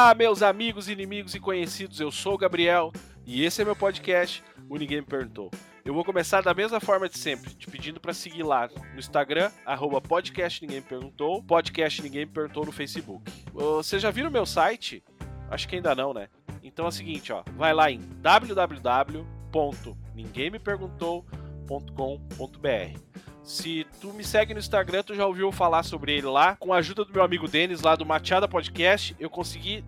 Olá, meus amigos, inimigos e conhecidos. Eu sou o Gabriel e esse é meu podcast, O Ninguém Me Perguntou. Eu vou começar da mesma forma de sempre, te pedindo para seguir lá no Instagram, arroba podcast Ninguém Me Perguntou, podcast Ninguém Me Perguntou no Facebook. Você já viram meu site? Acho que ainda não, né? Então é o seguinte, ó, vai lá em www.ninguemmeperguntou.com.br. Se tu me segue no Instagram, tu já ouviu falar sobre ele lá. Com a ajuda do meu amigo Denis, lá do Machada Podcast, eu consegui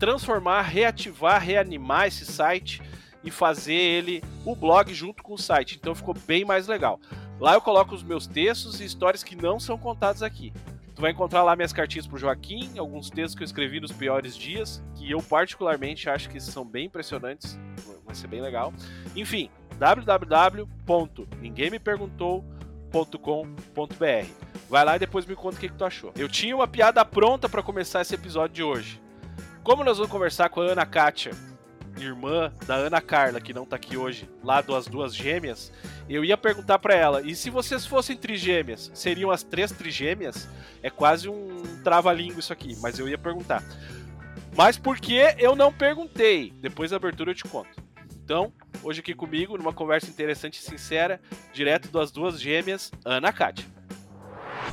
transformar, reativar, reanimar esse site e fazer ele o blog junto com o site. Então ficou bem mais legal. Lá eu coloco os meus textos e histórias que não são contadas aqui. Tu vai encontrar lá minhas cartinhas pro Joaquim, alguns textos que eu escrevi nos piores dias, que eu particularmente acho que são bem impressionantes, vai ser bem legal. Enfim, www.ninguemmeperguntou.com com.br Vai lá e depois me conta o que, que tu achou. Eu tinha uma piada pronta para começar esse episódio de hoje. Como nós vamos conversar com a Ana Kátia, irmã da Ana Carla, que não tá aqui hoje, lá das duas gêmeas, eu ia perguntar para ela: e se vocês fossem trigêmeas, seriam as três trigêmeas? É quase um trava-língua isso aqui, mas eu ia perguntar. Mas por que eu não perguntei? Depois da abertura eu te conto. Então, hoje aqui comigo, numa conversa interessante e sincera, direto das duas gêmeas, Ana Kátia.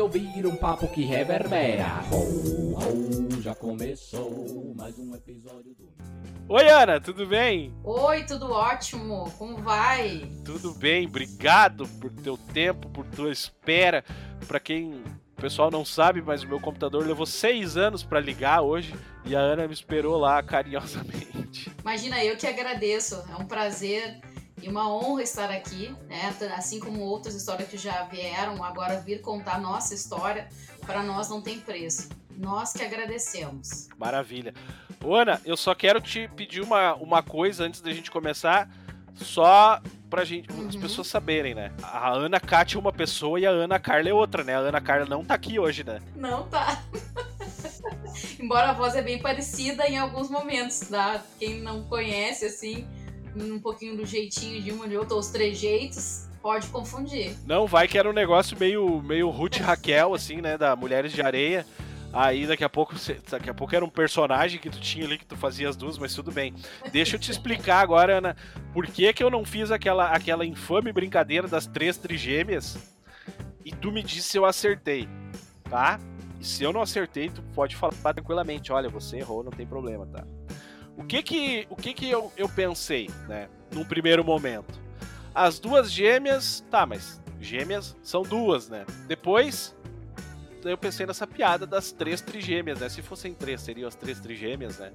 ouvir um papo que reverbera. Já começou mais um episódio do. Oi, Ana, tudo bem? Oi, tudo ótimo. Como vai? Tudo bem, obrigado por teu tempo, por tua espera. Para quem o pessoal não sabe, mas o meu computador levou seis anos para ligar hoje e a Ana me esperou lá carinhosamente. Imagina, eu que agradeço. É um prazer e uma honra estar aqui, né? Assim como outras histórias que já vieram, agora vir contar nossa história, para nós não tem preço. Nós que agradecemos. Maravilha. Ana, eu só quero te pedir uma, uma coisa antes da gente começar, só pra gente, uhum. as pessoas saberem, né? A Ana Kátia é uma pessoa e a Ana Carla é outra, né? A Ana Carla não tá aqui hoje, né? Não tá. Embora a voz é bem parecida em alguns momentos, tá? Quem não conhece, assim, um pouquinho do jeitinho de uma de outra, os trejeitos, pode confundir. Não, vai que era um negócio meio, meio Ruth Raquel, assim, né? Da Mulheres de Areia. Aí daqui a pouco, daqui a pouco era um personagem que tu tinha ali que tu fazia as duas, mas tudo bem. Deixa eu te explicar agora, Ana, por que, que eu não fiz aquela, aquela infame brincadeira das três trigêmeas e tu me disse se eu acertei, tá? E se eu não acertei, tu pode falar tranquilamente, olha, você errou, não tem problema, tá? O que que, o que, que eu, eu pensei, né? Num primeiro momento. As duas gêmeas, tá, mas gêmeas são duas, né? Depois, eu pensei nessa piada das três trigêmeas, né? Se fossem três, seriam as três trigêmeas, né?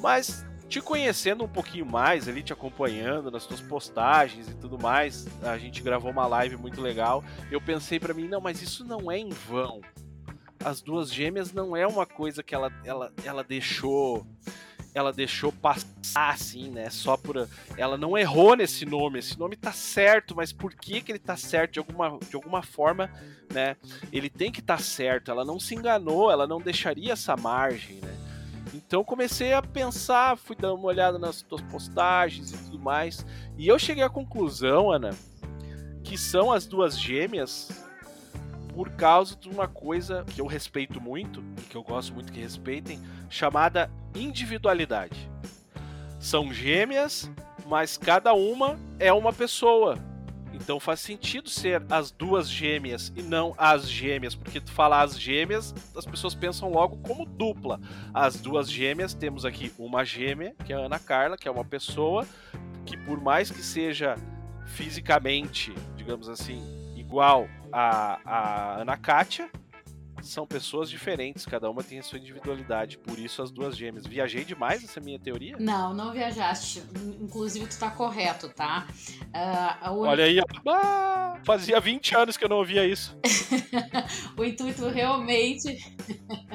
Mas te conhecendo um pouquinho mais, ali te acompanhando nas tuas postagens e tudo mais, a gente gravou uma live muito legal. Eu pensei para mim, não, mas isso não é em vão. As duas gêmeas não é uma coisa que ela, ela, ela deixou ela deixou passar, assim, né? Só por. Ela não errou nesse nome. Esse nome tá certo, mas por que, que ele tá certo? De alguma, de alguma forma, né? Ele tem que estar tá certo. Ela não se enganou, ela não deixaria essa margem, né? Então comecei a pensar, fui dar uma olhada nas tuas postagens e tudo mais. E eu cheguei à conclusão, Ana, que são as duas gêmeas por causa de uma coisa que eu respeito muito e que eu gosto muito que respeitem, chamada individualidade. São gêmeas, mas cada uma é uma pessoa. Então faz sentido ser as duas gêmeas e não as gêmeas, porque tu fala as gêmeas, as pessoas pensam logo como dupla. As duas gêmeas, temos aqui uma gêmea, que é a Ana Carla, que é uma pessoa que por mais que seja fisicamente, digamos assim, igual a, a Ana Kátia, são pessoas diferentes, cada uma tem a sua individualidade, por isso as duas gêmeas. Viajei demais essa minha teoria? Não, não viajaste. Inclusive, tu tá correto, tá? Uh. Olha aí, ah, fazia 20 anos que eu não ouvia isso. o intuito realmente.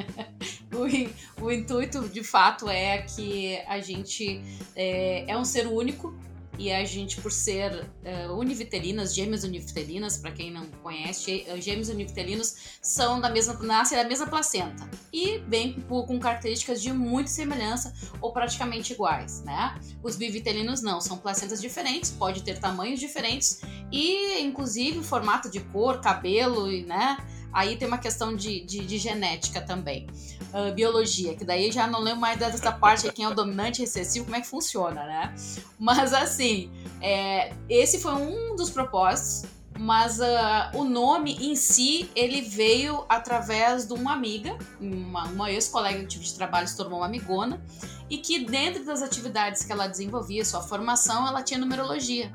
o, o, intuito, de fato, é que a gente é, é um ser único e a gente, por ser uh, univitelinas, gêmeas univitelinas, para quem não conhece, gêmeos univitelinos são da mesma, nascem da mesma placenta e bem com características de muita semelhança ou praticamente iguais, né? Os bivitelinos não, são placentas diferentes, pode ter tamanhos diferentes e, inclusive, formato de cor, cabelo, né? Aí tem uma questão de, de, de genética também. Uh, biologia, que daí já não lembro mais dessa parte quem é o dominante recessivo, como é que funciona, né? Mas assim, é, esse foi um dos propósitos, mas uh, o nome em si, ele veio através de uma amiga, uma, uma ex-colega que tive de trabalho se tornou uma amigona, e que dentro das atividades que ela desenvolvia, sua formação, ela tinha numerologia.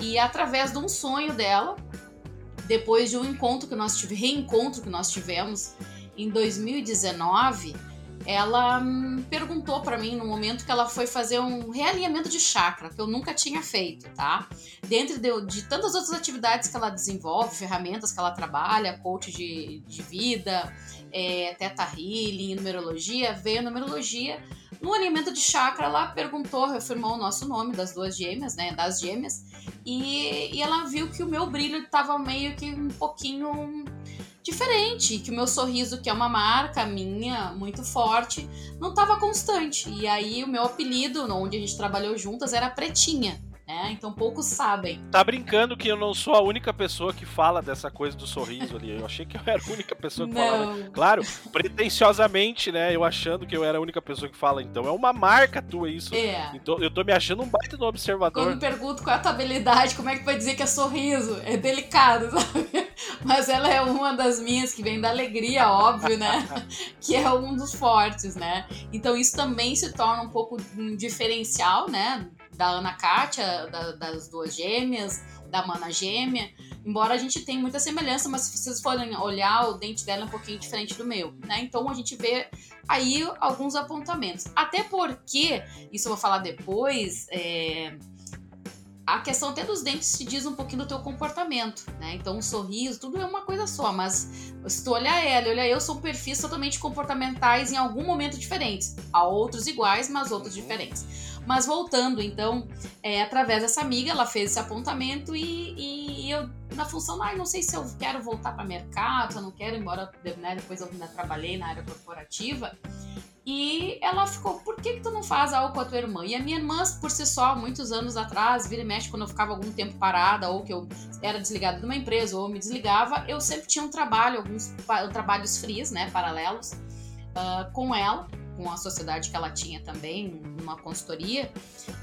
E através de um sonho dela, depois de um encontro que nós tivemos, reencontro que nós tivemos em 2019, ela hum, perguntou para mim no momento que ela foi fazer um realinhamento de chakra, que eu nunca tinha feito, tá? Dentro de, de tantas outras atividades que ela desenvolve, ferramentas que ela trabalha, coach de, de vida, é, teta healing, numerologia, veio a numerologia. No alinhamento de chakra, ela perguntou, reafirmou o nosso nome das duas gêmeas, né? Das gêmeas, e, e ela viu que o meu brilho estava meio que um pouquinho diferente, que o meu sorriso, que é uma marca minha muito forte, não estava constante. E aí o meu apelido, onde a gente trabalhou juntas, era Pretinha né? Então poucos sabem. Tá brincando que eu não sou a única pessoa que fala dessa coisa do sorriso ali. Eu achei que eu era a única pessoa que não. falava. Claro, pretenciosamente, né? Eu achando que eu era a única pessoa que fala. Então é uma marca tua isso. É. Então eu tô me achando um baita no observador. Quando pergunto qual é a tua habilidade, como é que vai dizer que é sorriso? É delicado, sabe? Mas ela é uma das minhas que vem da alegria, óbvio, né? que é um dos fortes, né? Então isso também se torna um pouco um diferencial, né? Da Ana Kátia, da, das duas gêmeas, da Mana Gêmea. Embora a gente tenha muita semelhança, mas se vocês forem olhar, o dente dela é um pouquinho diferente do meu, né? Então a gente vê aí alguns apontamentos. Até porque, isso eu vou falar depois, é a questão até dos dentes se diz um pouquinho do teu comportamento, né? Então, um sorriso, tudo é uma coisa só, mas se tu olhar ela e olhar eu, são perfis totalmente comportamentais em algum momento diferentes. Há outros iguais, mas outros diferentes. Mas voltando, então, é, através dessa amiga, ela fez esse apontamento e, e eu, na função, ah, não sei se eu quero voltar para mercado, se eu não quero, embora né, depois eu ainda trabalhei na área corporativa. E ela ficou, por que, que tu não faz algo com a tua irmã? E a minha irmã, por si só, muitos anos atrás, vira e mexe, quando eu ficava algum tempo parada, ou que eu era desligada de uma empresa, ou me desligava, eu sempre tinha um trabalho, alguns trabalhos frios, né, paralelos, uh, com ela com a sociedade que ela tinha também, numa consultoria.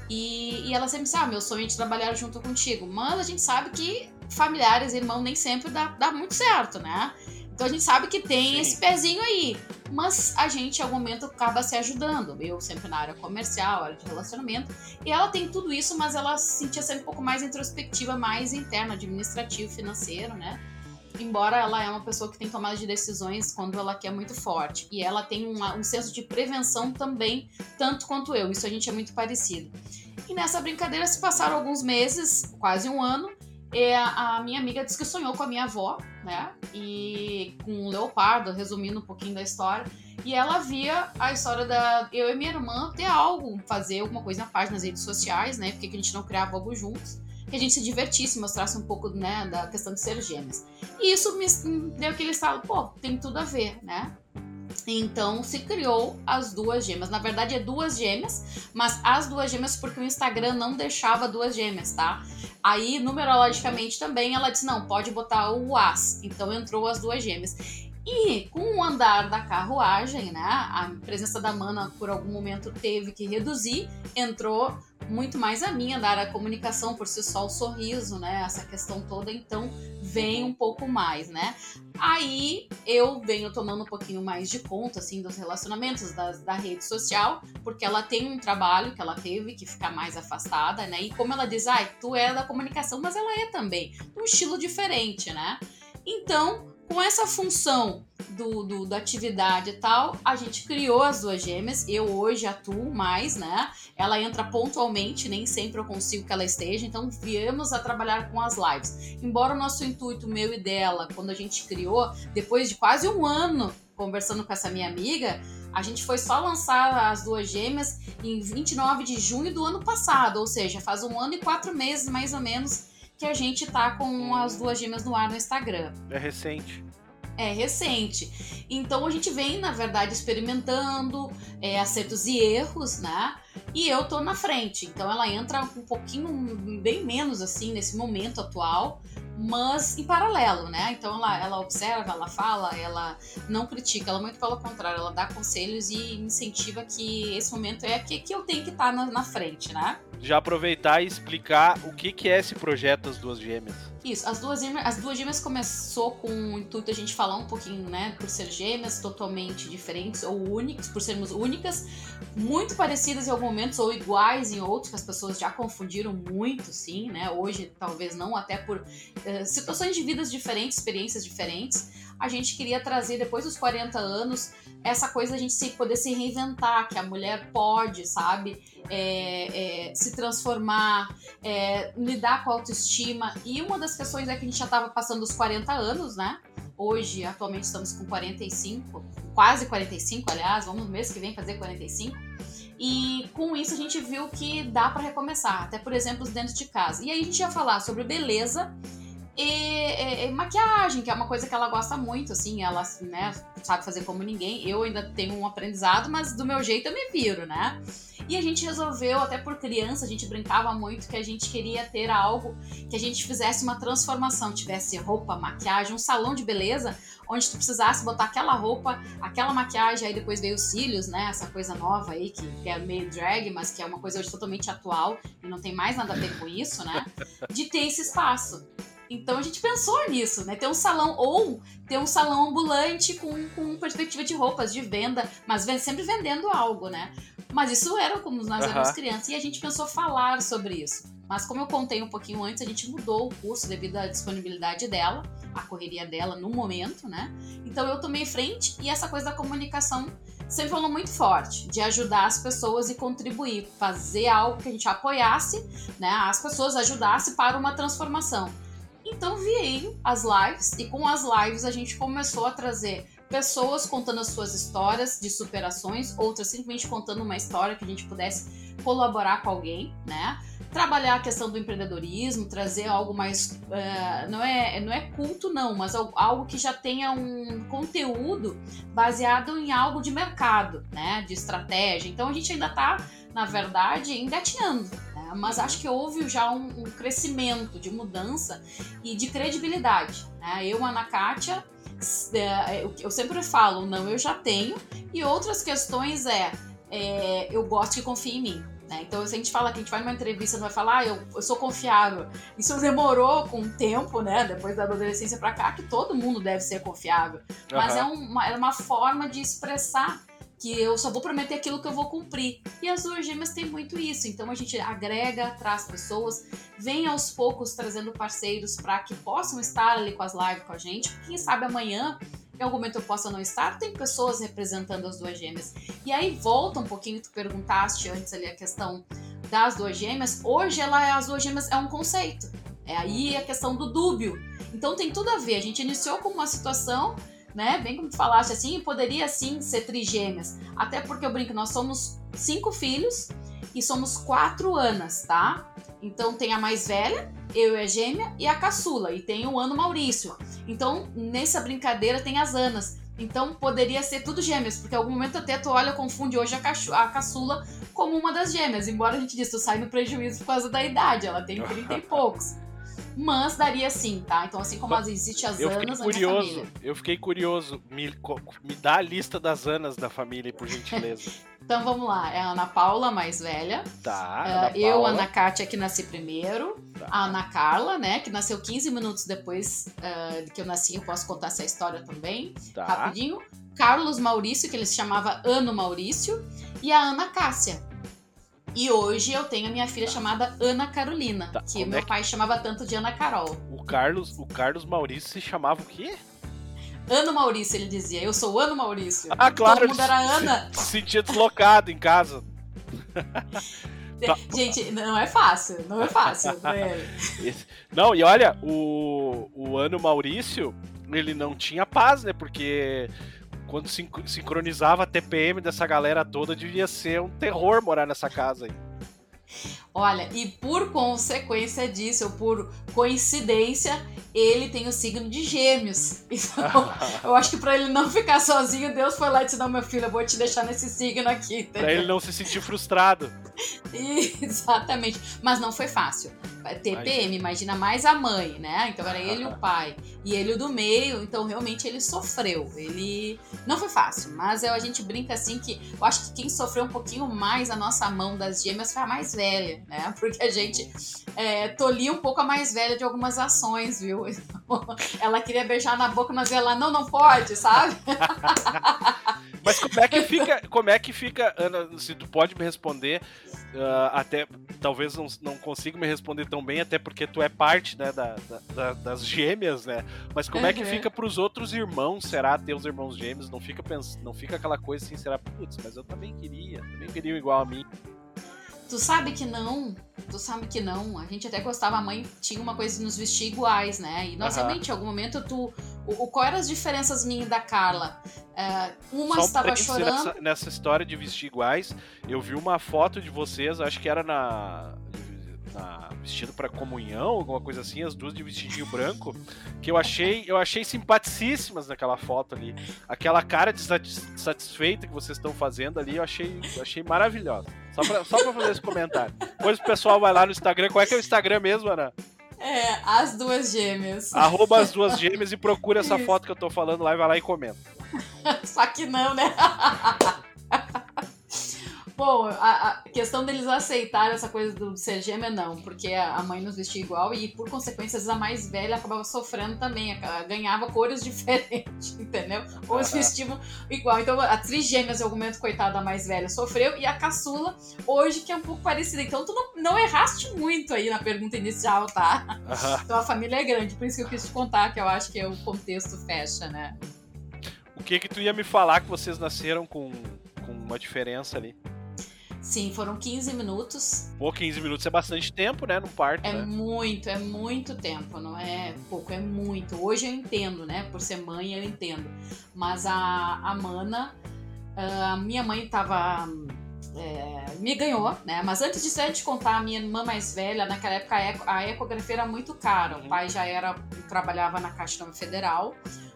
E, e ela sempre disse: Ah, meu sonho é de trabalhar junto contigo. Mas a gente sabe que familiares, irmão, nem sempre dá, dá muito certo, né? Então a gente sabe que tem Sim. esse pezinho aí. Mas a gente, em algum momento, acaba se ajudando. Eu sempre na área comercial, área de relacionamento. E ela tem tudo isso, mas ela se sentia sempre um pouco mais introspectiva, mais interna, administrativo, financeiro, né? embora ela é uma pessoa que tem tomada de decisões quando ela quer muito forte. E ela tem uma, um senso de prevenção também, tanto quanto eu. Isso a gente é muito parecido. E nessa brincadeira se passaram alguns meses, quase um ano. E a, a minha amiga disse que sonhou com a minha avó, né? E com o leopardo, resumindo um pouquinho da história. E ela via a história da eu e minha irmã ter algo, fazer alguma coisa na página nas redes sociais, né? Porque a gente não criava algo juntos que a gente se divertisse, mostrasse um pouco, né, da questão de ser gêmeas. E isso me deu aquele estalo, pô, tem tudo a ver, né? Então se criou as duas gêmeas. Na verdade é duas gêmeas, mas as duas gêmeas porque o Instagram não deixava duas gêmeas, tá? Aí numerologicamente também ela disse não, pode botar o as. Então entrou as duas gêmeas. E com o andar da carruagem, né, a presença da mana por algum momento teve que reduzir, entrou muito mais a minha da área da comunicação, por si só o sorriso, né, essa questão toda, então vem um pouco mais, né. Aí eu venho tomando um pouquinho mais de conta, assim, dos relacionamentos da, da rede social, porque ela tem um trabalho que ela teve que ficar mais afastada, né, e como ela diz, ai, ah, tu é da comunicação, mas ela é também, um estilo diferente, né. Então, com essa função do, do, da atividade e tal, a gente criou as duas gêmeas. Eu hoje atuo mais, né? Ela entra pontualmente, nem sempre eu consigo que ela esteja, então viemos a trabalhar com as lives. Embora o nosso intuito, meu e dela, quando a gente criou, depois de quase um ano conversando com essa minha amiga, A gente foi só lançar as duas gêmeas em 29 de junho do ano passado, ou seja, faz um ano e quatro meses mais ou menos que a gente tá com as duas gêmeas no ar no Instagram. É recente. É recente. Então a gente vem, na verdade, experimentando é, acertos e erros, né? E eu tô na frente. Então ela entra um pouquinho, bem menos assim, nesse momento atual, mas em paralelo, né? Então ela, ela observa, ela fala, ela não critica, ela muito pelo contrário, ela dá conselhos e incentiva que esse momento é que, que eu tenho que estar tá na, na frente, né? Já aproveitar e explicar o que, que é esse projeto das duas gêmeas. Isso, as duas, gêmeas, as duas gêmeas começou com o intuito a gente falar um pouquinho, né, por ser gêmeas totalmente diferentes ou únicas, por sermos únicas, muito parecidas em alguns momentos ou iguais em outros, que as pessoas já confundiram muito, sim, né, hoje talvez não, até por situações de vidas diferentes, experiências diferentes, a gente queria trazer depois dos 40 anos essa coisa da gente poder se reinventar, que a mulher pode, sabe, é, é, se transformar, é, lidar com a autoestima. E uma das questões é que a gente já estava passando os 40 anos, né? Hoje, atualmente, estamos com 45, quase 45, aliás, vamos no mês que vem fazer 45. E com isso a gente viu que dá para recomeçar, até por exemplo, dentro de casa. E aí a gente ia falar sobre beleza e, e, e, maquiagem, que é uma coisa que ela gosta muito, assim, ela né, sabe fazer como ninguém. Eu ainda tenho um aprendizado, mas do meu jeito eu me viro, né? E a gente resolveu, até por criança, a gente brincava muito que a gente queria ter algo que a gente fizesse uma transformação, tivesse roupa, maquiagem, um salão de beleza, onde tu precisasse botar aquela roupa, aquela maquiagem, aí depois veio os cílios, né? Essa coisa nova aí, que, que é meio drag, mas que é uma coisa hoje totalmente atual e não tem mais nada a ver com isso, né? De ter esse espaço. Então a gente pensou nisso, né? Ter um salão ou ter um salão ambulante com, com perspectiva de roupas, de venda, mas sempre vendendo algo, né? Mas isso era como nós uhum. éramos crianças e a gente pensou falar sobre isso. Mas como eu contei um pouquinho antes, a gente mudou o curso devido à disponibilidade dela, a correria dela no momento, né? Então eu tomei frente e essa coisa da comunicação sempre falou muito forte, de ajudar as pessoas e contribuir, fazer algo que a gente apoiasse, né? As pessoas ajudasse para uma transformação. Então veio as lives e com as lives a gente começou a trazer pessoas contando as suas histórias de superações, outras simplesmente contando uma história que a gente pudesse colaborar com alguém, né? Trabalhar a questão do empreendedorismo, trazer algo mais. Uh, não, é, não é culto, não, mas algo que já tenha um conteúdo baseado em algo de mercado, né? De estratégia. Então a gente ainda está, na verdade, engatinhando mas acho que houve já um, um crescimento de mudança e de credibilidade. Né? Eu, Ana Kátia, é, eu sempre falo, não, eu já tenho, e outras questões é, é eu gosto que confie em mim. Né? Então, se a gente fala que a gente vai numa entrevista, não vai falar, ah, eu, eu sou confiável. Isso demorou com o tempo, né? Depois da adolescência para cá, que todo mundo deve ser confiável. Mas é, uma, é uma forma de expressar que eu só vou prometer aquilo que eu vou cumprir. E as duas gêmeas têm muito isso. Então a gente agrega, traz pessoas, vem aos poucos trazendo parceiros para que possam estar ali com as lives com a gente. Quem sabe amanhã, em algum momento eu possa não estar, tem pessoas representando as duas gêmeas. E aí volta um pouquinho, tu perguntaste antes ali a questão das duas gêmeas. Hoje ela é as duas gêmeas é um conceito. É aí a questão do dúbio. Então tem tudo a ver. A gente iniciou com uma situação né? Bem como tu falaste assim, poderia sim ser trigêmeas. Até porque eu brinco, nós somos cinco filhos e somos quatro anas, tá? Então tem a mais velha, eu e a gêmea, e a caçula, e tem o ano Maurício. Então, nessa brincadeira tem as anas. Então poderia ser tudo gêmeas, porque em algum momento até tu olha, confunde hoje a, a caçula como uma das gêmeas. Embora a gente disse, tu sai no prejuízo por causa da idade, ela tem 30 e poucos. Mas daria sim, tá? Então, assim como existe as eu Anas curioso, Eu fiquei curioso. Me, me dá a lista das Anas da família, por gentileza. então vamos lá. É a Ana Paula, mais velha. Tá. Uh, eu, Ana Kátia, que nasci primeiro. Tá. A Ana Carla, né? Que nasceu 15 minutos depois uh, que eu nasci. Eu posso contar essa história também. Tá. Rapidinho. Carlos Maurício, que ele se chamava Ano Maurício. E a Ana Cássia e hoje eu tenho a minha filha chamada Ana Carolina, tá, que meu é que... pai chamava tanto de Ana Carol. O Carlos, o Carlos Maurício se chamava o quê? Ano Maurício, ele dizia. Eu sou o Ano Maurício. Ah, claro. Todo mundo era Ana. Se sentia deslocado em casa. Tá. Gente, não é fácil, não é fácil. Né? não, e olha, o, o Ano Maurício, ele não tinha paz, né? Porque quando sincronizava a TPM dessa galera toda, devia ser um terror morar nessa casa aí. Olha, e por consequência disso, ou por coincidência, ele tem o signo de Gêmeos. Então, eu acho que para ele não ficar sozinho, Deus foi lá e disse: Não, meu filho, eu vou te deixar nesse signo aqui. Para ele não se sentir frustrado. Exatamente. Mas não foi fácil. TPM, imagina mais a mãe, né? Então era ele o pai. E ele o do meio, então realmente ele sofreu. Ele. Não foi fácil, mas eu, a gente brinca assim que eu acho que quem sofreu um pouquinho mais a nossa mão das gêmeas foi a mais velha, né? Porque a gente é, tolia um pouco a mais velha de algumas ações, viu? Ela queria beijar na boca, mas ela não, não pode, sabe? Mas como é que fica, como é que fica, Ana, se tu pode me responder, uh, até talvez não, não consiga me responder tão bem, até porque tu é parte né, da, da, das gêmeas, né? Mas como uhum. é que fica pros outros irmãos? Será ter os irmãos gêmeos? Não fica, pens... não fica aquela coisa assim, será, putz, mas eu também queria, também queria igual a mim. Tu sabe que não, tu sabe que não. A gente até gostava, a mãe tinha uma coisa de nos vestir iguais, né? E nós realmente, em algum momento, tu. O, o, qual eram as diferenças minhas e da Carla? Uh, uma estava chorando. Nessa, nessa, história de vestir iguais, eu vi uma foto de vocês, acho que era na na, vestido para comunhão, alguma coisa assim, as duas de vestidinho branco, que eu achei, eu achei simpaticíssimas naquela foto ali. Aquela cara de satisfeita que vocês estão fazendo ali, eu achei, eu achei maravilhosa. Só pra, só pra fazer esse comentário. Depois o pessoal vai lá no Instagram. Qual é que é o Instagram mesmo, Ana? É, as duas gêmeas. Arroba as duas gêmeas e procura essa foto que eu tô falando lá e vai lá e comenta. Só que não, né? Bom, a, a, questão deles aceitarem essa coisa do ser gêmea, não, porque a mãe nos vestia igual e, por consequência, a mais velha acabava sofrendo também, ganhava cores diferentes, entendeu? Ou se vestiam igual. Então, a trigêmeas, em algum momento, coitada, a mais velha, sofreu, e a caçula, hoje, que é um pouco parecida. Então, tu não, não erraste muito aí na pergunta inicial, tá? Então, a família é grande, por isso que eu quis te contar, que eu acho que é o contexto fecha, né? O que que tu ia me falar que vocês nasceram com, com uma diferença ali? Sim, foram 15 minutos. Pô, 15 minutos é bastante tempo, né, no parto. É né? muito, é muito tempo, não é pouco, é muito. Hoje eu entendo, né, por ser mãe eu entendo. Mas a, a Mana, a minha mãe tava... É, me ganhou, né? Mas antes disso, a gente contar, a minha irmã mais velha, naquela época a ecografia era muito cara. O pai já era trabalhava na Caixa Federal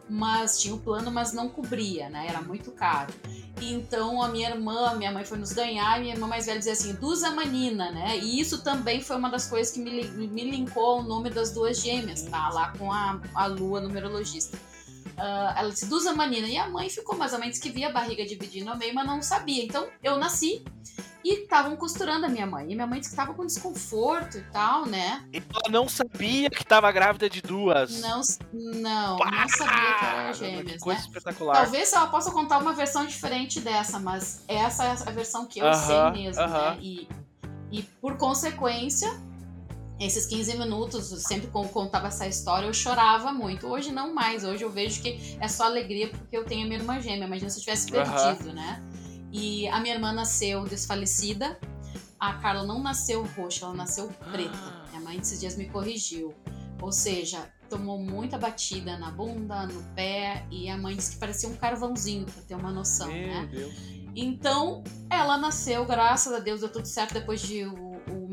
mas tinha o plano, mas não cobria, né? Era muito caro. Então a minha irmã, minha mãe foi nos ganhar, e minha irmã mais velha dizia assim, Dusa Manina, né? E isso também foi uma das coisas que me, me linkou ao nome das duas gêmeas, tá? Lá com a, a Lua, numerologista. Uh, ela disse Dusa Manina, e a mãe ficou mais ou menos que via a barriga dividindo ao meio, mas não sabia. Então eu nasci e estavam costurando a minha mãe. E minha mãe disse que estava com desconforto e tal, né? E ela não sabia que estava grávida de duas. Não, não, Pá! não sabia que era gêmeas. Que coisa né? espetacular. Talvez ela possa contar uma versão diferente dessa, mas essa é a versão que eu uh -huh, sei mesmo, uh -huh. né? E, e por consequência, esses 15 minutos, sempre quando contava essa história, eu chorava muito. Hoje não mais, hoje eu vejo que é só alegria porque eu tenho a minha irmã gêmea. Imagina se eu tivesse perdido, uh -huh. né? E a minha irmã nasceu desfalecida. A Carla não nasceu roxa, ela nasceu preta. Ah. Minha mãe esses dias me corrigiu. Ou seja, tomou muita batida na bunda, no pé, e a mãe disse que parecia um carvãozinho, pra ter uma noção, Meu né? Deus. Então, ela nasceu, graças a Deus, deu tudo certo depois de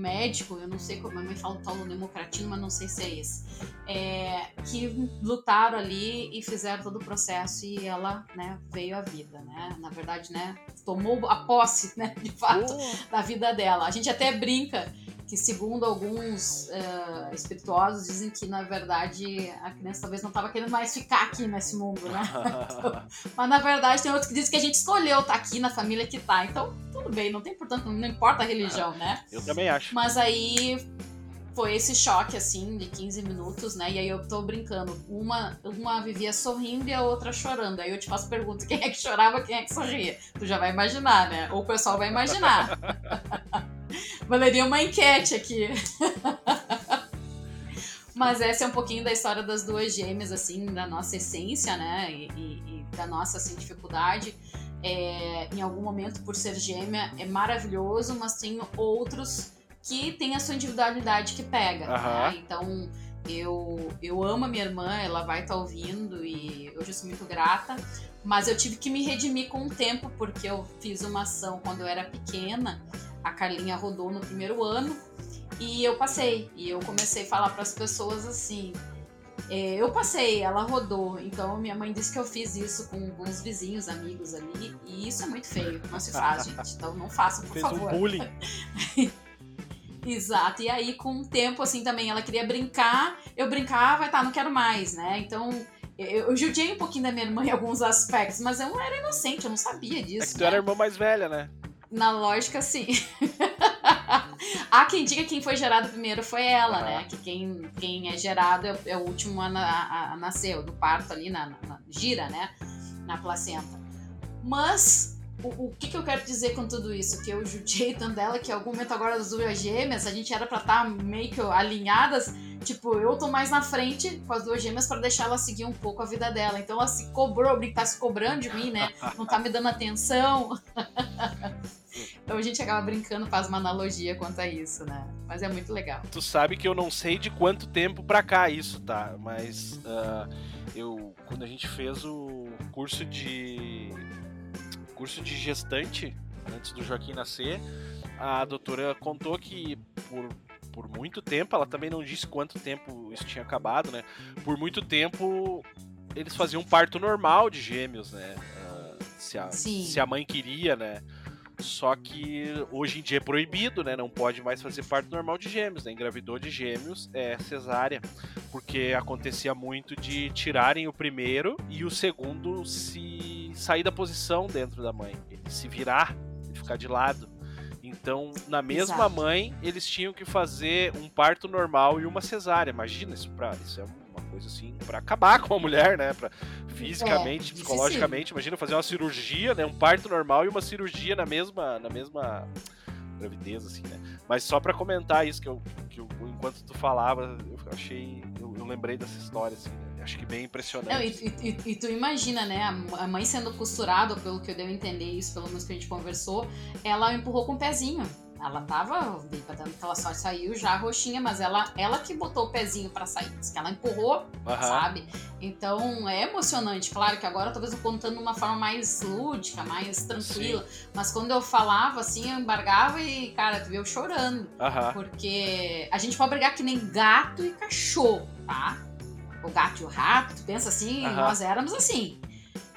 médico, eu não sei como a mãe fala o tal democratino, mas não sei se é esse, é, que lutaram ali e fizeram todo o processo e ela, né, veio à vida, né? Na verdade, né, tomou a posse, né, de fato, oh. da vida dela. A gente até brinca que segundo alguns uh, espirituosos dizem que na verdade a criança talvez não estava querendo mais ficar aqui nesse mundo, né? então, mas na verdade tem outros que dizem que a gente escolheu estar tá aqui na família que tá. Então tudo bem, não tem portanto não importa a religião, né? Eu também acho. Mas aí foi esse choque assim de 15 minutos, né? E aí eu tô brincando, uma uma vivia sorrindo e a outra chorando. Aí eu te faço pergunta, quem é que chorava, quem é que sorria? Tu já vai imaginar, né? Ou o pessoal vai imaginar. Valeria uma enquete aqui. Mas essa é um pouquinho da história das duas gêmeas, assim, da nossa essência, né? E, e, e da nossa assim, dificuldade. É, em algum momento, por ser gêmea, é maravilhoso, mas tem outros que têm a sua individualidade que pega. Né? Então, Eu, eu amo a minha irmã, ela vai estar tá ouvindo e hoje eu sou muito grata. Mas eu tive que me redimir com o tempo, porque eu fiz uma ação quando eu era pequena. A Carlinha rodou no primeiro ano e eu passei. E eu comecei a falar para as pessoas assim: é, eu passei, ela rodou. Então minha mãe disse que eu fiz isso com alguns vizinhos, amigos ali. E isso é muito feio. Não se faz, gente. Então não façam, por Fez favor. um bullying. Exato. E aí, com o tempo, assim, também ela queria brincar. Eu brincava e tá, não quero mais, né? Então. Eu, eu judiei um pouquinho da minha irmã em alguns aspectos, mas eu era inocente, eu não sabia disso. É que tu né? era a irmã mais velha, né? Na lógica, sim. Há quem diga que quem foi gerado primeiro foi ela, Aham. né? Que quem, quem é gerado é, é o último a, a- a nascer, do parto ali na, na- na- gira, né? Na placenta. Mas o, o que, que eu quero dizer com tudo isso? Que eu judiei tanto dela que em algum momento agora das duas gêmeas, a gente era pra estar meio que alinhadas. Tipo, eu tô mais na frente com as duas gêmeas pra deixar ela seguir um pouco a vida dela. Então ela se cobrou, tá se cobrando de mim, né? Não tá me dando atenção. Então a gente acaba brincando, faz uma analogia quanto a isso, né? Mas é muito legal. Tu sabe que eu não sei de quanto tempo pra cá isso, tá? Mas ah, eu quando a gente fez o curso de curso de gestante antes do Joaquim nascer, a doutora contou que por por muito tempo, ela também não disse quanto tempo isso tinha acabado, né? Por muito tempo eles faziam um parto normal de gêmeos, né? Ah, se, a, Sim. se a mãe queria, né? Só que hoje em dia é proibido, né? Não pode mais fazer parto normal de gêmeos, né? Engravidou de gêmeos é cesárea. Porque acontecia muito de tirarem o primeiro e o segundo se sair da posição dentro da mãe. Ele se virar, ele ficar de lado. Então, na mesma Exato. mãe, eles tinham que fazer um parto normal e uma cesárea. Imagina isso pra. Isso é uma coisa assim, pra acabar com a mulher, né? Pra, fisicamente, É, psicologicamente. Imagina fazer uma cirurgia, né? Um parto normal e uma cirurgia na mesma. Na mesma gravidez, assim, né? Mas só pra comentar isso que eu, que eu enquanto tu falava, eu achei. Eu, eu lembrei dessa história, assim, né? Acho que bem impressionante. Não, e, e- e- tu imagina, né? A mãe sendo costurada, pelo que eu dei a entender isso, pelo menos que a gente conversou, ela empurrou com o pezinho. Ela tava dentro que ela só saiu já roxinha, mas ela, ela que botou o pezinho pra sair. Que ela empurrou Aham. sabe? Então é emocionante. Claro que agora talvez eu contando de uma forma mais lúdica, mais tranquila. Mas quando eu falava assim, eu embargava e, cara, tu eu chorando. Aham. Porque a gente pode brigar que nem gato e cachorro, tá? O gato e o rato, tu pensa assim, Aham. nós éramos assim.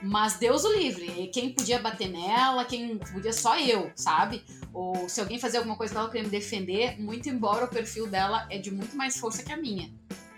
Mas Deus o livre. Quem podia bater nela, quem podia só eu, sabe? Ou se alguém fazia alguma coisa que ela queria me defender, muito embora o perfil dela é de muito mais força que a minha.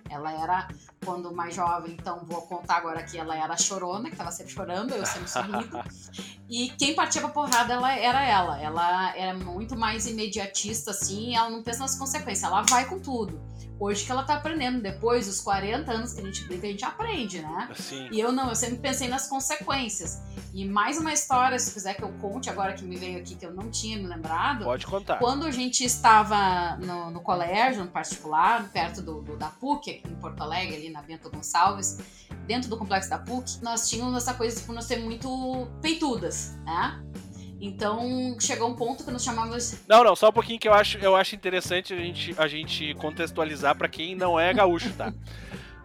Ela era, quando mais jovem, então vou contar agora que ela era chorona, que tava sempre chorando, eu sempre sorrindo. E quem partia pra porrada ela, era ela. Ela era muito mais imediatista, assim, ela não pensa nas consequências, ela vai com tudo. Hoje que ela tá aprendendo, depois dos 40 anos que a gente brinca, a gente aprende, né? E eu não, eu sempre pensei nas consequências. E mais uma história, se quiser que eu conte agora que me veio aqui, que eu não tinha me lembrado. Pode contar. Quando a gente estava no, no colégio, no particular, perto do, do- da PUC, aqui em Porto Alegre, ali na Bento Gonçalves, dentro do complexo da PUC, nós tínhamos essa coisa de nós ser muito peitudas, né? Então chegou um ponto que nós chamávamos. Não, não, só um pouquinho que eu acho, eu acho interessante a gente, a gente contextualizar pra quem não é gaúcho, tá?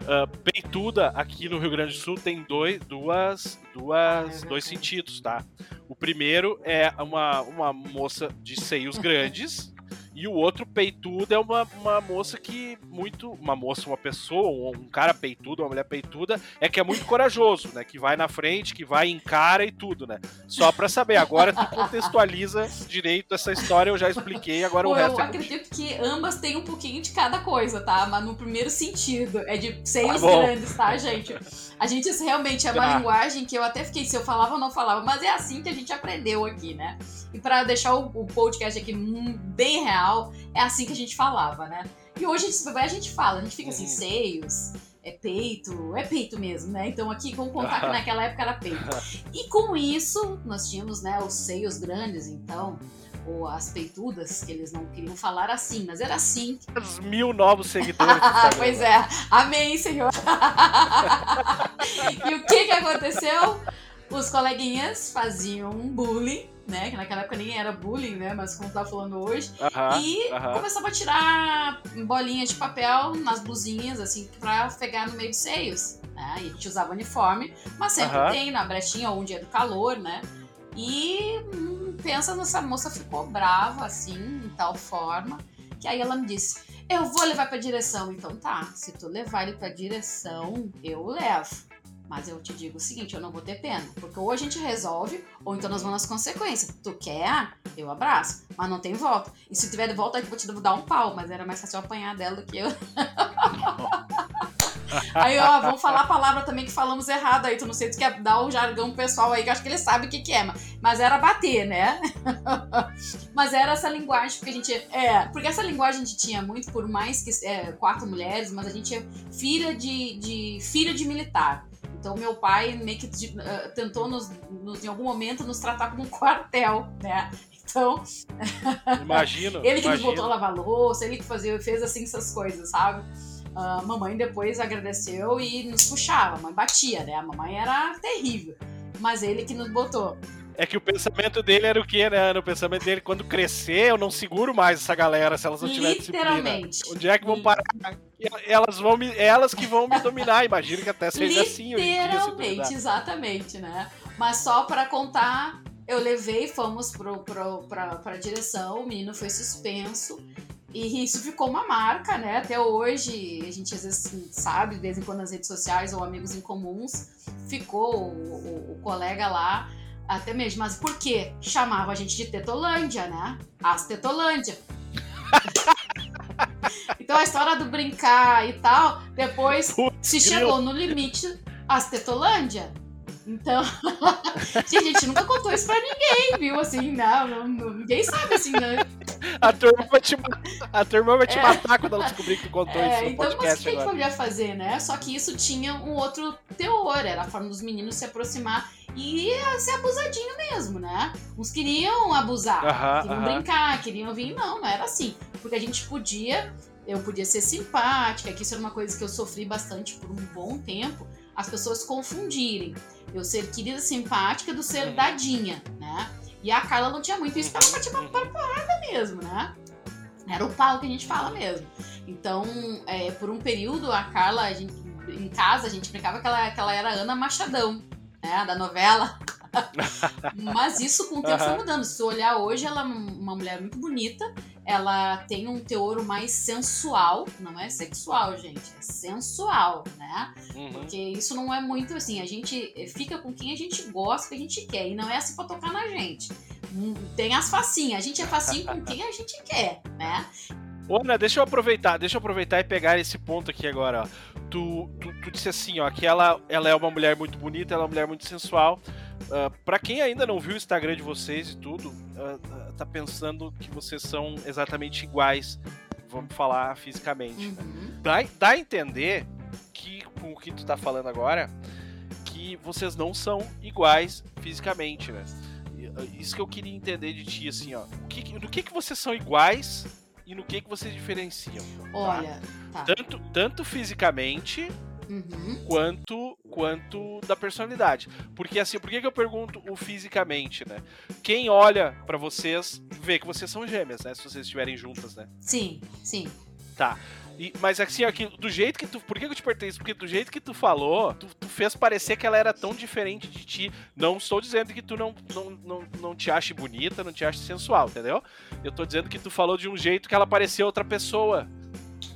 Ah, peituda aqui no Rio Grande do Sul tem dois, duas, duas, dois sentidos, tá? O primeiro é uma, uma moça de seios grandes e o outro peituda é uma, uma moça que muito, uma moça, uma pessoa, um, um cara peitudo, uma mulher peituda é que é muito corajoso, né? Que vai na frente, que vai encara e tudo, né? Só pra saber. Agora tu contextualiza direito essa história, eu já expliquei, agora o Pô, resto eu é acredito que ambas têm um pouquinho de cada coisa, tá? Mas no primeiro sentido, é de seios Tá grandes, tá, gente? A gente isso realmente é uma Tá. linguagem que eu até fiquei se eu falava ou não falava, mas é assim que a gente aprendeu aqui, né? E pra deixar o, o podcast aqui hum, bem real, é assim que a gente falava, né? E hoje a gente, a gente fala, a gente fica assim, seios, é peito, é peito mesmo, né? Então aqui, vamos contar que naquela época era peito. E com isso, nós tínhamos, né, os seios grandes, então, ou as peitudas, que eles não queriam falar assim, mas era assim. Os mil novos seguidores. pois é, amém, senhor. e o que que aconteceu? Os coleguinhas faziam um bullying né? Que naquela época nem era bullying, né? Mas como tá falando hoje. Aham, e aham. começava a tirar bolinhas de papel nas blusinhas, assim, pra pegar no meio dos seios. Né? E a gente usava uniforme, mas sempre Aham. tem na brechinha ou um dia do calor, né? E pensa nessa moça ficou brava, assim, em tal forma, que aí ela me disse: Eu vou levar pra direção. Então tá, se tu levar ele pra direção, eu levo. Mas eu te digo o seguinte, eu não vou ter pena. Porque ou a gente resolve, ou então nós vamos nas consequências. Tu quer? Eu abraço. Mas não tem volta. E se tiver de volta, eu vou te dar um pau. Mas era mais fácil apanhar dela do que eu. aí, ó, vamos falar a palavra também que falamos errado aí. Tu não sei se tu quer dar o jargão pessoal aí, que acho que ele sabe o que, que é. Mas, era bater, né? mas era essa linguagem, porque a gente. É, porque essa linguagem a gente tinha muito, por mais que é, quatro mulheres, mas a gente é filha de, de filha de militar. Então, meu pai meio que eh, tentou, nos, nos- em algum momento, nos tratar como um quartel, né? Então, Imagino. ele que nos imagino. botou a lavar louça, ele que fazia, fez assim essas coisas, sabe? A mamãe depois agradeceu e nos puxava. A mãe batia, né? A mamãe era terrível. Mas ele que nos botou. É que o pensamento dele era o quê, né? Ana? O pensamento dele, quando crescer, eu não seguro mais essa galera se elas não tiverem disciplina. Literalmente. Onde é que vão parar? Elas, vão me, elas que vão me dominar. Imagino que até seja assim Literalmente, exatamente, né? Mas só pra contar, eu levei, fomos pro, pro, pra, pra direção, o menino foi suspenso. E isso ficou uma marca, né? Até hoje, a gente às vezes sabe, de vez em quando nas redes sociais ou amigos em comuns, ficou o, o- o colega lá, até mesmo. Mas por quê? Chamava a gente de Tetolândia, né? As Tetolândia. então a história do brincar e tal, depois Putz, se chegou no limite as Tetolândia. Então, gente, a gente nunca contou isso pra ninguém, viu? Assim, não, não- não- ninguém sabe assim, né? A turma vai te, a turma vai te É. matar quando ela descobrir que tu contou isso É, no então, mas o que a gente podia fazer, né? Só que isso tinha um outro teor, era a forma dos meninos se aproximar e ser abusadinho mesmo, né? Uns queriam abusar, Aham, queriam aham. brincar, queriam vir, não, não era assim. Porque a gente podia, eu podia ser simpática, que isso era uma coisa que eu sofri bastante por um bom tempo, as pessoas confundirem eu ser querida simpática do ser Uhum. dadinha, né? E a Carla não tinha muito isso, porque ela batia pra porrada mesmo, né? Era o pau que a gente fala mesmo. Então, é, por um período, a Carla, a gente- em casa, a gente brincava que ela, que ela era Ana Machadão, né? Da novela. Mas isso com o tempo foi mudando. Se tu olhar hoje, ela é uma mulher muito bonita. Ela tem um teor mais sensual. Não é sexual, gente. É sensual, né? Uhum. Porque isso não é muito assim. A gente fica com quem a gente gosta, que a gente quer. E não é assim pra tocar na gente. Hum, Tem as facinhas. A gente é facinho com quem a gente quer, né? Ô, Ana, deixa eu aproveitar, deixa eu aproveitar e pegar esse ponto aqui agora, ó. Tu, tu, tu disse assim, ó, que ela, ela é uma mulher muito bonita, ela é uma mulher muito sensual. Ah, pra quem ainda não viu o Instagram de vocês e tudo, ah, tá pensando que vocês são exatamente iguais, vamos falar fisicamente. né? Uhum. Dá, dá a entender que, com o que tu tá falando agora, que vocês não são iguais fisicamente, né? Isso que eu queria entender de ti, assim, ó. O que, do que, que vocês são iguais e no que, que vocês diferenciam? Olha, tá. Tanto, tanto fisicamente Uhum. quanto quanto da personalidade. Porque assim, por que, que eu pergunto o fisicamente, né? Quem olha pra vocês vê que vocês são gêmeas, né? Se vocês estiverem juntas, né? Sim, sim. Tá. E- mas assim, aqui, do jeito que tu. Por que, eu te perguntei isso? Porque do jeito que tu falou, tu, tu fez parecer que ela era tão diferente de ti. Não estou dizendo que tu não, não, não, não te ache bonita, não te ache sensual, entendeu? Eu tô dizendo que tu falou de um jeito que ela parecia outra pessoa.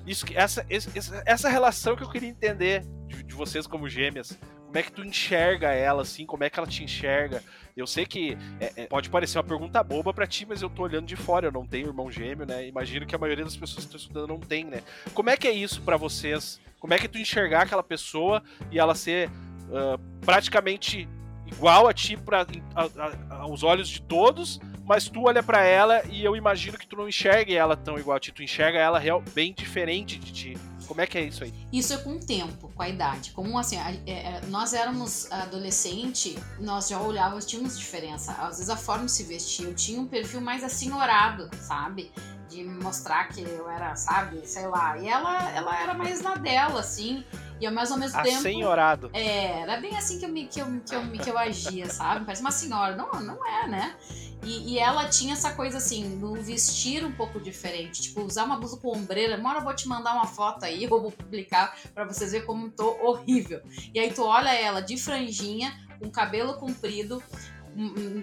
Isso, essa, essa, essa relação que eu queria entender de, de vocês como gêmeas. Como é que tu enxerga ela, assim? Como é que ela te enxerga? Eu sei que é, é, pode parecer uma pergunta boba pra ti, mas eu tô olhando de fora. Eu não tenho irmão gêmeo, né? Imagino que a maioria das pessoas que estão estudando não tem, né? Como é que é isso pra vocês? Como é que tu enxergar aquela pessoa e ela ser ah, praticamente igual a ti pra, a- a- aos olhos de todos, mas tu olha pra ela e eu imagino que tu não enxergue ela tão igual a ti, tu enxerga ela real, bem diferente de ti. Como é que é isso aí? Isso é com o tempo, com a idade. Como assim, é, é, nós éramos adolescente, nós já olhávamos, tínhamos diferença. Às vezes a forma de se vestir, eu tinha um perfil mais assenhorado, sabe? De mostrar que eu era, sabe, sei lá. E ela, ela era mais na dela, assim. E ao mais ao mesmo tempo. Senhorado. É, era bem assim que eu, me, que, eu, que, eu, que eu agia, sabe? Parece uma senhora. Não, não é, né? E, e, ela tinha essa coisa assim, no vestir um pouco diferente. Tipo, usar uma blusa com ombreira. Uma hora eu vou te mandar uma foto aí, eu vou publicar para vocês verem como tô horrível. E aí tu olha ela de franjinha, com cabelo comprido,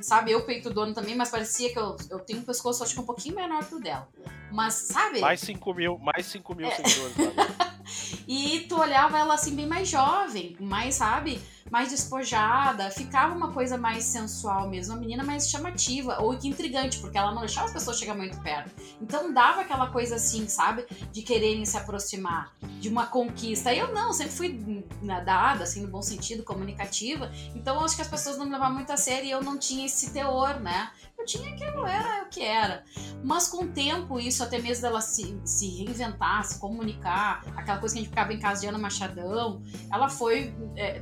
sabe, eu peito dono também, mas parecia que eu, eu tenho um pescoço acho que um pouquinho menor que o dela. Mas, sabe? Mais 5 mil, mais 5 mil é. seguidores. e tu olhava ela assim, bem mais jovem, mais, sabe? mais despojada, ficava uma coisa mais sensual mesmo, uma menina mais chamativa ou que intrigante, porque ela não deixava as pessoas chegar muito perto. Então dava aquela coisa assim, sabe, de quererem se aproximar, de uma conquista. Eu não, sempre fui nadada, assim, no bom sentido, comunicativa. Então acho que as pessoas não me levavam muito a sério e eu não tinha esse teor, né? Tinha que eu era o que era. Mas com o tempo, isso até mesmo dela se, se reinventar, se comunicar, aquela coisa que a gente ficava em casa de Ana Machadão, ela foi. É,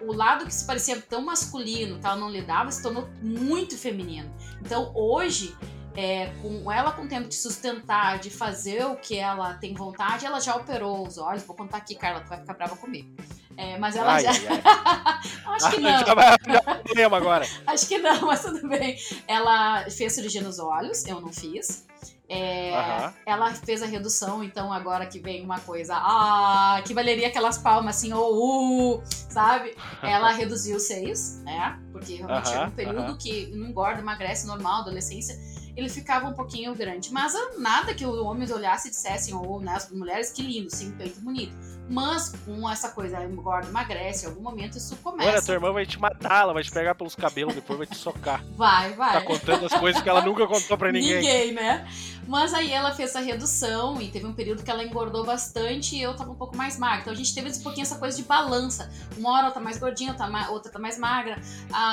o lado que se parecia tão masculino, que ela não lidava, se tornou muito feminino. Então hoje, é, com ela com o tempo de sustentar, de fazer o que ela tem vontade, ela já operou os olhos. Vou contar aqui, Carla, tu vai ficar brava comigo. É, mas ela ai, já. Ai. Acho que não. Já vai problema agora. Acho que não, mas tudo bem. Ela fez cirurgia nos olhos, eu não fiz. É, uhum. Ela fez a redução, então agora que vem uma coisa, ah, que valeria aquelas palmas assim, ou oh, uh, sabe? Ela reduziu os seios, né? Porque realmente uhum. é um período uhum. que não engorda, emagrece normal, adolescência ele ficava um pouquinho grande. Mas nada que o homem olhasse e dissessem, ou né, as mulheres, que lindo, sim, peito bonito. Mas com essa coisa, engorda, emagrece, em algum momento isso começa. Olha, tua irmã vai te matar, ela vai te pegar pelos cabelos, depois vai te socar. Vai, vai. Tá contando as coisas que ela nunca contou pra ninguém. Ninguém, né? Mas aí ela fez a redução e teve um período que ela engordou bastante e eu tava um pouco mais magra. Então a gente teve um pouquinho essa coisa de balança. Uma hora ela tá mais gordinha, outra tá mais magra.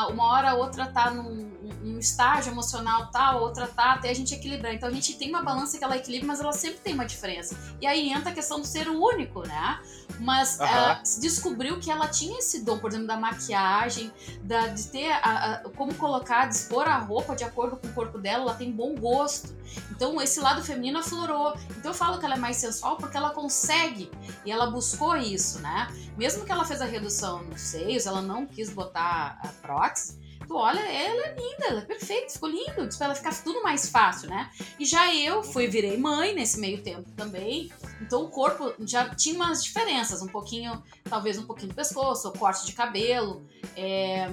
Uma hora a outra tá num, num estágio emocional tal, outra tá, até a gente equilibrar. Então a gente tem uma balança que ela equilibra, mas ela sempre tem uma diferença. E aí entra a questão do ser único, né? Mas ela se descobriu que ela tinha esse dom, por exemplo, da maquiagem, da, de ter a, a, como colocar, dispor a roupa de acordo com o corpo dela, ela tem bom gosto. Então esse lado feminino aflorou. Então eu falo que ela é mais sensual porque ela consegue e ela buscou isso, né? Mesmo que ela fez a redução nos seios, ela não quis botar a prótese, tu olha, ela é linda, ela é perfeita, ficou lindo, para ela ficar tudo mais fácil, né? E já eu fui, virei mãe nesse meio tempo também, então o corpo já tinha umas diferenças, um pouquinho, talvez um pouquinho do pescoço, corte de cabelo, é,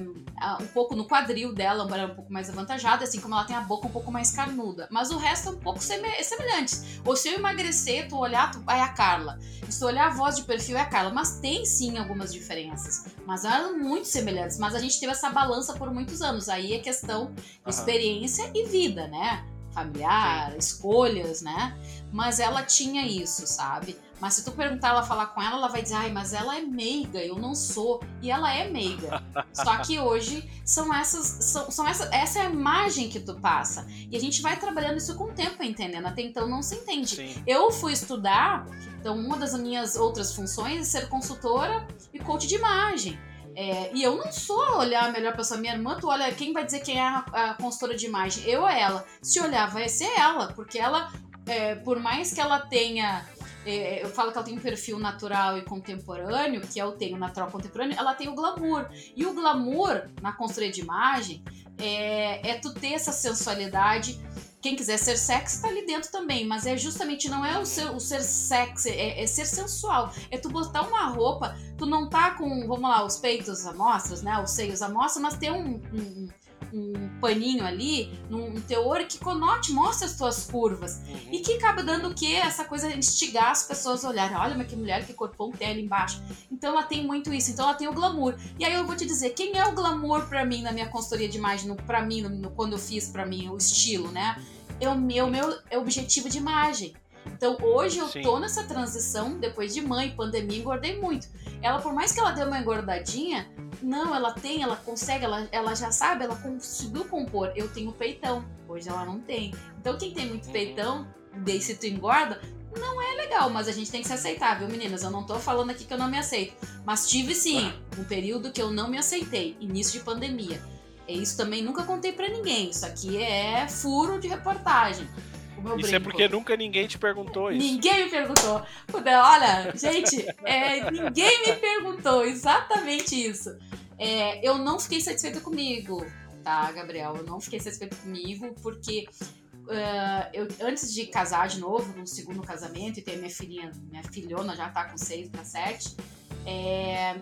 um pouco no quadril dela, era um pouco mais avantajada, assim como ela tem a boca um pouco mais carnuda, mas o resto é um pouco semelhante. Ou se eu emagrecer, tu olhar, tu, é a Carla. Se tu olhar a voz de perfil, é a Carla, mas tem sim algumas diferenças, mas eram muito semelhantes, mas a gente teve essa balança por muito muitos anos. Aí é questão de experiência e vida, né? Familiar, Sim. escolhas, né? Mas ela tinha isso, sabe? Mas se tu perguntar ela falar com ela, ela vai dizer, ai, mas ela é meiga, eu não sou. E ela é meiga. Só que hoje são essas, são, são essa, essa é a imagem que tu passa. E a gente vai trabalhando isso com o tempo, entendendo? Até então não se entende. Sim. Eu fui estudar, então uma das minhas outras funções é ser consultora e coach de imagem. É, e eu não sou olhar a melhor pessoa. Minha irmã, tu olha, quem vai dizer quem é a, a consultora de imagem? Eu ou ela? Se olhar, vai ser ela, porque ela, é, por mais que ela tenha. É, eu falo que ela tem um perfil natural e contemporâneo, que eu tenho natural contemporâneo, ela tem o glamour. E o glamour, na consultoria de imagem, é, é tu ter essa sensualidade quem quiser ser sexy tá ali dentro também, mas é justamente não é o ser, o ser sexy, é, é, ser sensual. É tu botar uma roupa, tu não tá com, vamos lá, os peitos amostras, né? Os seios amostras, mas ter um, um um paninho ali, num teor que conote, mostra as tuas curvas. Uhum. E que acaba dando o quê? Essa coisa de instigar as pessoas a olharem. Olha, mas que mulher, que corpão tem ali embaixo. Então ela tem muito isso. Então ela tem o glamour. E aí eu vou te dizer, quem é o glamour para mim na minha consultoria de imagem, para mim, no, no, quando eu fiz para mim o estilo, né? É o meu, meu é objetivo de imagem. Então hoje eu Sim. tô nessa transição, depois de mãe, pandemia, engordei muito. Ela, por mais que ela deu uma engordadinha, não, ela tem, ela consegue, ela, ela já sabe, ela conseguiu compor. Eu tenho peitão, hoje ela não tem. Então quem tem muito uhum. peitão, daí se tu engorda, não é legal, mas a gente tem que se aceitar, viu, meninas? Eu não tô falando aqui que eu não me aceito. Mas tive sim um período que eu não me aceitei, início de pandemia. Isso também nunca contei para ninguém. Isso aqui é furo de reportagem. Isso brinco. é porque nunca ninguém te perguntou isso. Ninguém me perguntou. Olha, gente, é, ninguém me perguntou exatamente isso. É, eu não fiquei satisfeita comigo, tá, Gabriel? Eu não fiquei satisfeita comigo porque uh, eu, antes de casar de novo, no segundo casamento, e ter minha filhinha, minha filhona já tá com seis para sete, é,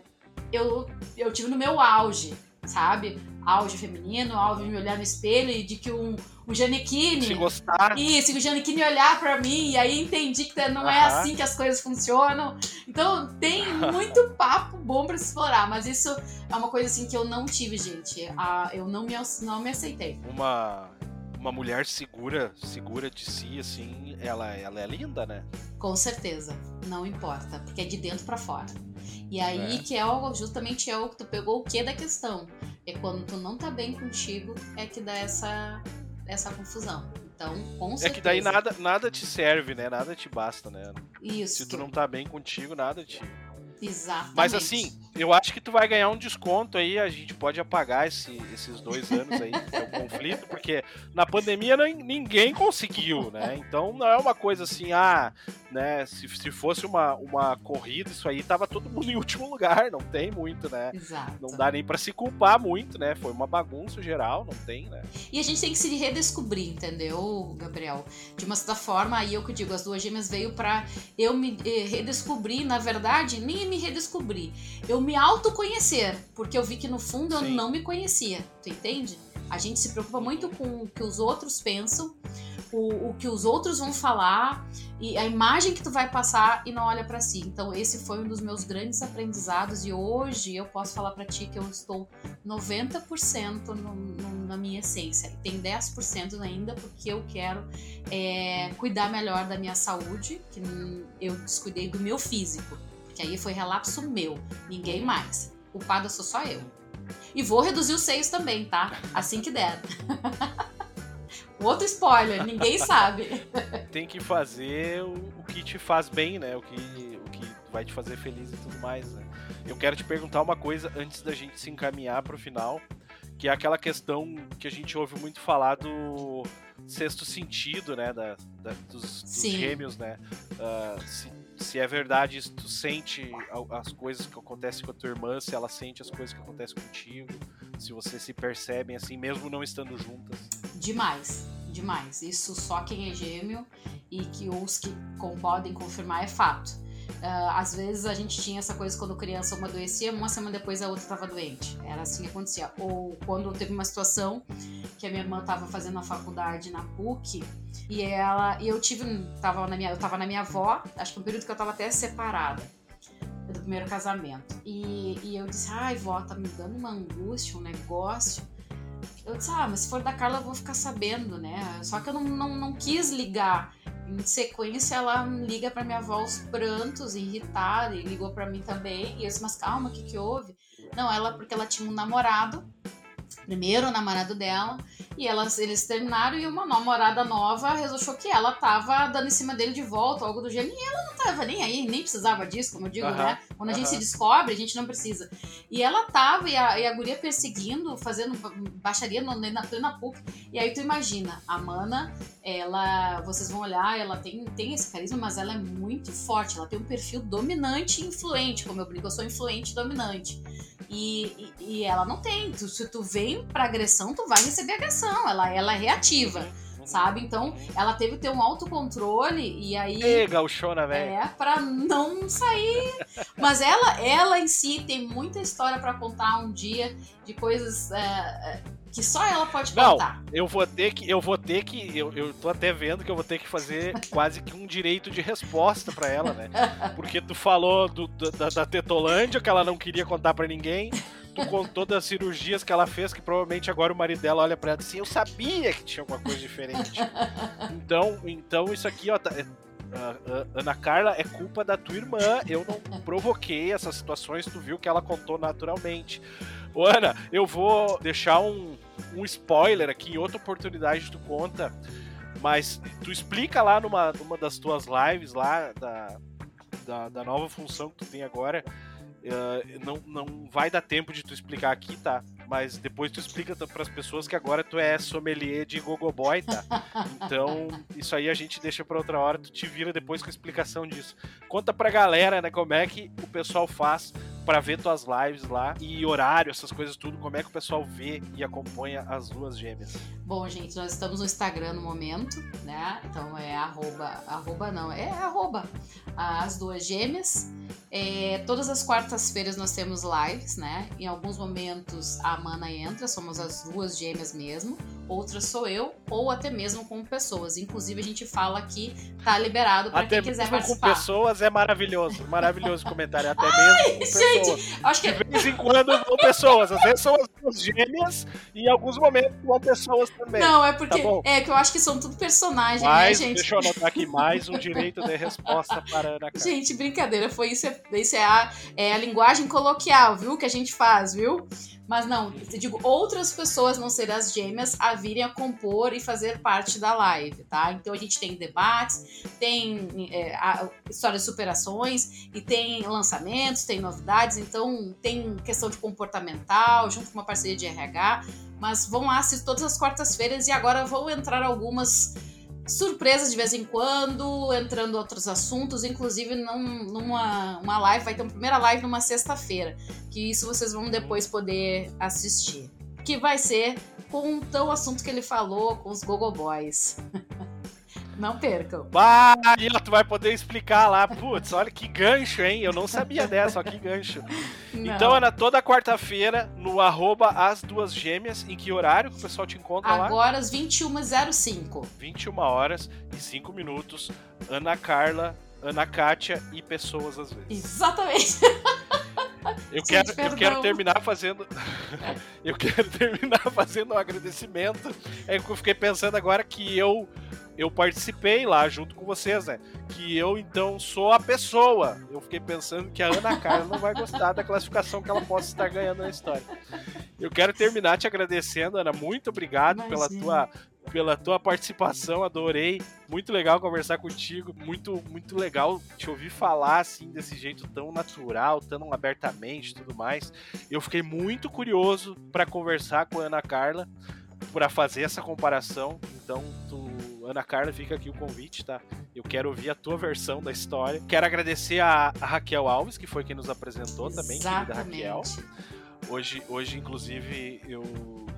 eu, eu tive no meu auge, sabe? Auge feminino, auge de me olhar no espelho e de que um, um Janequine. Se gostar. Isso, e o Janequine olhar pra mim, e aí entendi que não é assim que as coisas funcionam. Então tem muito papo bom pra se explorar, mas isso é uma coisa assim que eu não tive, gente. Ah, eu não me, não me aceitei. Uma, uma mulher segura, segura de si, assim, ela, ela é linda, né? Com certeza, não importa, porque é de dentro pra fora. E aí É. que é o, justamente é o que tu pegou o que da questão. É quando tu não tá bem contigo, é que dá essa, essa confusão. Então, com certeza. É que daí nada, nada te serve, né? Nada te basta, né? Isso. Se tu não tá bem contigo, nada te. Exatamente. Mas assim, eu acho que tu vai ganhar um desconto aí, a gente pode apagar esse- esses dois anos aí, que é o conflito, porque na pandemia nem- ninguém conseguiu, né? Então não é uma coisa assim, ah, né? Se, se fosse uma, uma corrida, isso aí tava todo mundo em último lugar, não tem muito, né? Exato. Não dá nem pra se culpar muito, né? Foi uma bagunça geral, não tem, né? E a gente tem que se redescobrir, entendeu, Gabriel? De uma certa forma, aí eu que digo, as duas gêmeas veio pra eu me eh, redescobrir, na verdade, nem me redescobrir, eu me autoconhecer, porque eu vi que no fundo eu Sim. não me conhecia, tu entende? A gente se preocupa muito com o que os outros pensam, o, o que os outros vão falar e a imagem que tu vai passar e não olha pra si. Então esse foi um dos meus grandes aprendizados e hoje eu posso falar pra ti que eu estou 90% no, no, na minha essência. E tem 10% ainda porque eu quero é, cuidar melhor da minha saúde, que eu descuidei do meu físico. Porque aí foi relapso meu, ninguém mais. Culpada sou só eu. E vou reduzir os seios também, tá? Assim que der. Outro spoiler, ninguém sabe. Tem que fazer o, o que te faz bem, né? O que, o que vai te fazer feliz e tudo mais, né? Eu quero te perguntar uma coisa antes da gente se encaminhar pro final, que é aquela questão que a gente ouve muito falar do sexto sentido, né? Da, da- dos, dos gêmeos, né? Se, se é verdade, se tu sente as coisas que acontecem com a tua irmã, se ela sente as coisas que acontecem contigo, se vocês se percebem assim, mesmo não estando juntas. Demais, demais. Isso só quem é gêmeo e que os que podem confirmar é fato. Ah, às vezes a gente tinha essa coisa quando criança uma adoecia, uma semana depois a outra estava doente. Era assim que acontecia. Ou quando teve uma situação que a minha irmã estava fazendo a faculdade na PUC e ela e eu tive tava na minha eu tava na minha avó, acho que um período que eu tava até separada do primeiro casamento. E, e eu disse: "Ai, vó, tá me dando uma angústia, um negócio". Eu disse, ah, mas se for da Carla eu vou ficar sabendo, né? Só que eu não, não, não quis ligar. Em sequência, ela liga pra minha avó aos prantos, irritada, e ligou pra mim também. E eu disse, mas calma, o que que houve? Não, ela, porque ela tinha um namorado, primeiro namorado dela, e elas, eles terminaram e uma namorada nova achou que ela tava dando em cima dele de volta, algo do gênero, e ela não tava nem aí, nem precisava disso, como eu digo, né? Quando a gente se descobre, a gente não precisa. E ela tava, e a, e a guria perseguindo, fazendo ba- baixaria no- na plena PUC. E aí tu imagina, a Mana, ela, vocês vão olhar, ela tem, tem esse carisma, mas ela é muito forte, ela tem um perfil dominante e influente, como eu brinco, eu sou influente e dominante. E, e, e ela não tem, tu- se tu vem pra agressão, tu vai receber agressão, ela, ela é reativa, sabe? Então, ela teve que ter um autocontrole e aí... Ê, gauchona, velho. É, pra não sair. Mas ela, ela em si tem muita história pra contar um dia de coisas é, é, que só ela pode Não. contar. Eu vou ter que, eu vou ter que, eu, eu tô até vendo que eu vou ter que fazer quase que um direito de resposta pra ela, né? Porque tu falou do- da, da Tetolândia, que ela não queria contar pra ninguém. Tu contou das cirurgias que ela fez, que provavelmente agora o marido dela olha pra ela assim, eu sabia que tinha alguma coisa diferente. Então, então isso aqui, ó, tá- é- Ana Carla, é culpa da tua irmã. Eu não provoquei essas situações, tu viu que ela contou naturalmente. Ô, Ana, eu vou deixar um, um spoiler aqui, em outra oportunidade tu conta, mas tu explica lá numa, numa das tuas lives lá da, da, da nova função que tu tem agora. Eh, não, não vai dar tempo de tu explicar aqui, tá? mas depois tu explica para as pessoas que agora tu é sommelier de gogoboy, tá? Então, isso aí a gente deixa para outra hora, tu te vira depois com a explicação disso. Conta pra galera, né, como é que o pessoal faz para ver tuas lives lá e horário, essas coisas tudo, como é que o pessoal vê e acompanha as duas gêmeas? Bom, gente, nós estamos no Instagram no momento, né? Então é arroba, arroba não, é arroba as duas gêmeas. É, todas as quartas-feiras nós temos lives, né? Em alguns momentos a Mana entra, somos as duas gêmeas mesmo. Outras sou eu, ou até mesmo com pessoas. Inclusive, a gente fala que tá liberado para quem quiser participar. com pessoas é maravilhoso. Maravilhoso comentário. Até Ai, mesmo com gente, pessoas. Acho que... De vez em quando vão pessoas. Às vezes são as duas gêmeas e em alguns momentos vão pessoas também. Não, é porque tá é que eu acho que são tudo personagens, mais, né, gente? Deixa eu anotar aqui mais um direito de resposta para Ana Carla. Gente, brincadeira. Foi isso. Isso é a, é a linguagem coloquial, viu? Que a gente faz, viu? Mas não, eu digo outras pessoas, não ser as gêmeas, a virem a compor e fazer parte da live, tá? Então a gente tem debates, tem é, a, histórias de superações e tem lançamentos, tem novidades, então tem questão de comportamental, junto com uma parceria de RH. Mas vão lá, assistir todas as quartas-feiras e agora vão entrar algumas surpresas de vez em quando, entrando outros assuntos, inclusive num, numa uma live, vai ter uma primeira live numa sexta-feira, que isso vocês vão depois poder assistir. Que vai ser com o assunto que ele falou com os Gogo Boys. Não percam. Bah, tu vai poder explicar lá. Putz, olha que gancho, hein? Eu não sabia dessa, ó, que gancho. Não. Então, Ana, toda quarta-feira, no arroba as duas gêmeas, em que horário que o pessoal te encontra Agora, lá? Agora, às 21h05. 21 horas e 5 minutos. Ana Carla, Ana Kátia e pessoas às vezes. Exatamente. Eu quero, eu quero terminar fazendo. eu quero terminar fazendo um agradecimento. É que eu fiquei pensando agora que eu eu participei lá junto com vocês, né? Que eu então sou a pessoa. Eu fiquei pensando que a Ana Carla não vai gostar da classificação que ela possa estar ganhando na história. Eu quero terminar te agradecendo, Ana. Muito obrigado pela tua pela tua participação, adorei. Muito legal conversar contigo, muito muito legal te ouvir falar assim desse jeito tão natural, tão abertamente, tudo mais. Eu fiquei muito curioso para conversar com a Ana Carla para fazer essa comparação. Então, tu Ana Carla, fica aqui o convite, tá? Eu quero ouvir a tua versão da história. Quero agradecer a, a Raquel Alves, que foi quem nos apresentou também, querida Raquel. Hoje, hoje, inclusive, eu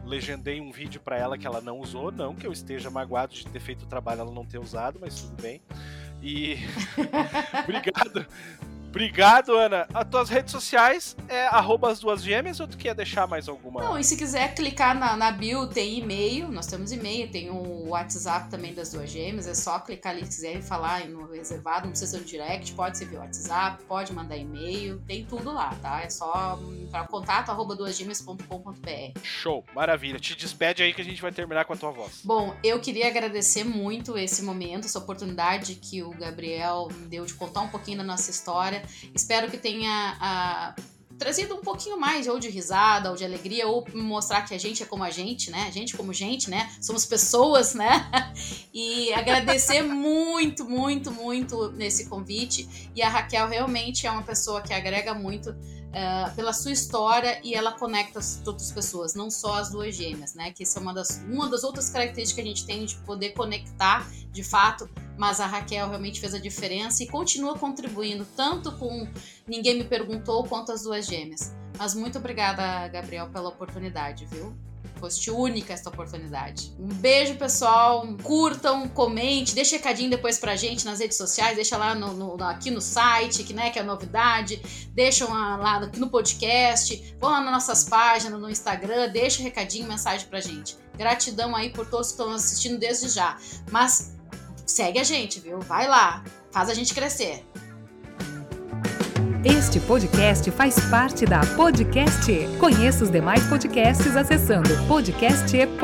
legendei um vídeo para ela que ela não usou. Não que eu esteja magoado de ter feito o trabalho ela não ter usado, mas tudo bem. E obrigado. Obrigado, Ana. As tuas redes sociais é arroba as duas gêmeas ou tu quer deixar mais alguma? Não, e se quiser clicar na, na bio, tem e-mail, nós temos e-mail, tem o WhatsApp também das duas gêmeas, é só clicar ali se quiser falar no reservado, não precisa ser no direct, pode ser via WhatsApp, pode mandar e-mail, tem tudo lá, tá? É só entrar contato arroba duasgêmeas.com.br. Show, maravilha. Te despede aí que a gente vai terminar com a tua voz. Bom, eu queria agradecer muito esse momento, essa oportunidade que o Gabriel me deu de contar um pouquinho da nossa história. Espero que tenha a, trazido um pouquinho mais ou de risada ou de alegria ou mostrar que a gente é como a gente, né? A gente como gente, né? Somos pessoas, né? E agradecer muito, muito, muito nesse convite. E a Raquel realmente é uma pessoa que agrega muito uh, pela sua história e ela conecta as outras pessoas, não só as duas gêmeas, né? Que isso é uma das, uma das outras características que a gente tem de poder conectar de fato, mas a Raquel realmente fez a diferença e continua contribuindo tanto com Ninguém Me Perguntou quanto as duas gêmeas. Mas muito obrigada, Gabriel, pela oportunidade, viu? Foste única esta oportunidade. Um beijo, pessoal. Curtam, comente, deixa recadinho depois pra gente nas redes sociais, deixa lá no, no, aqui no site, que, né, que é novidade. Deixam lá aqui no podcast, vão lá nas nossas páginas, no Instagram, deixa recadinho, mensagem pra gente. Gratidão aí por todos que estão assistindo desde já. Mas segue a gente, viu? Vai lá, faz a gente crescer. Este podcast faz parte da Podcast. Conheça os demais podcasts acessando podcast.com.br.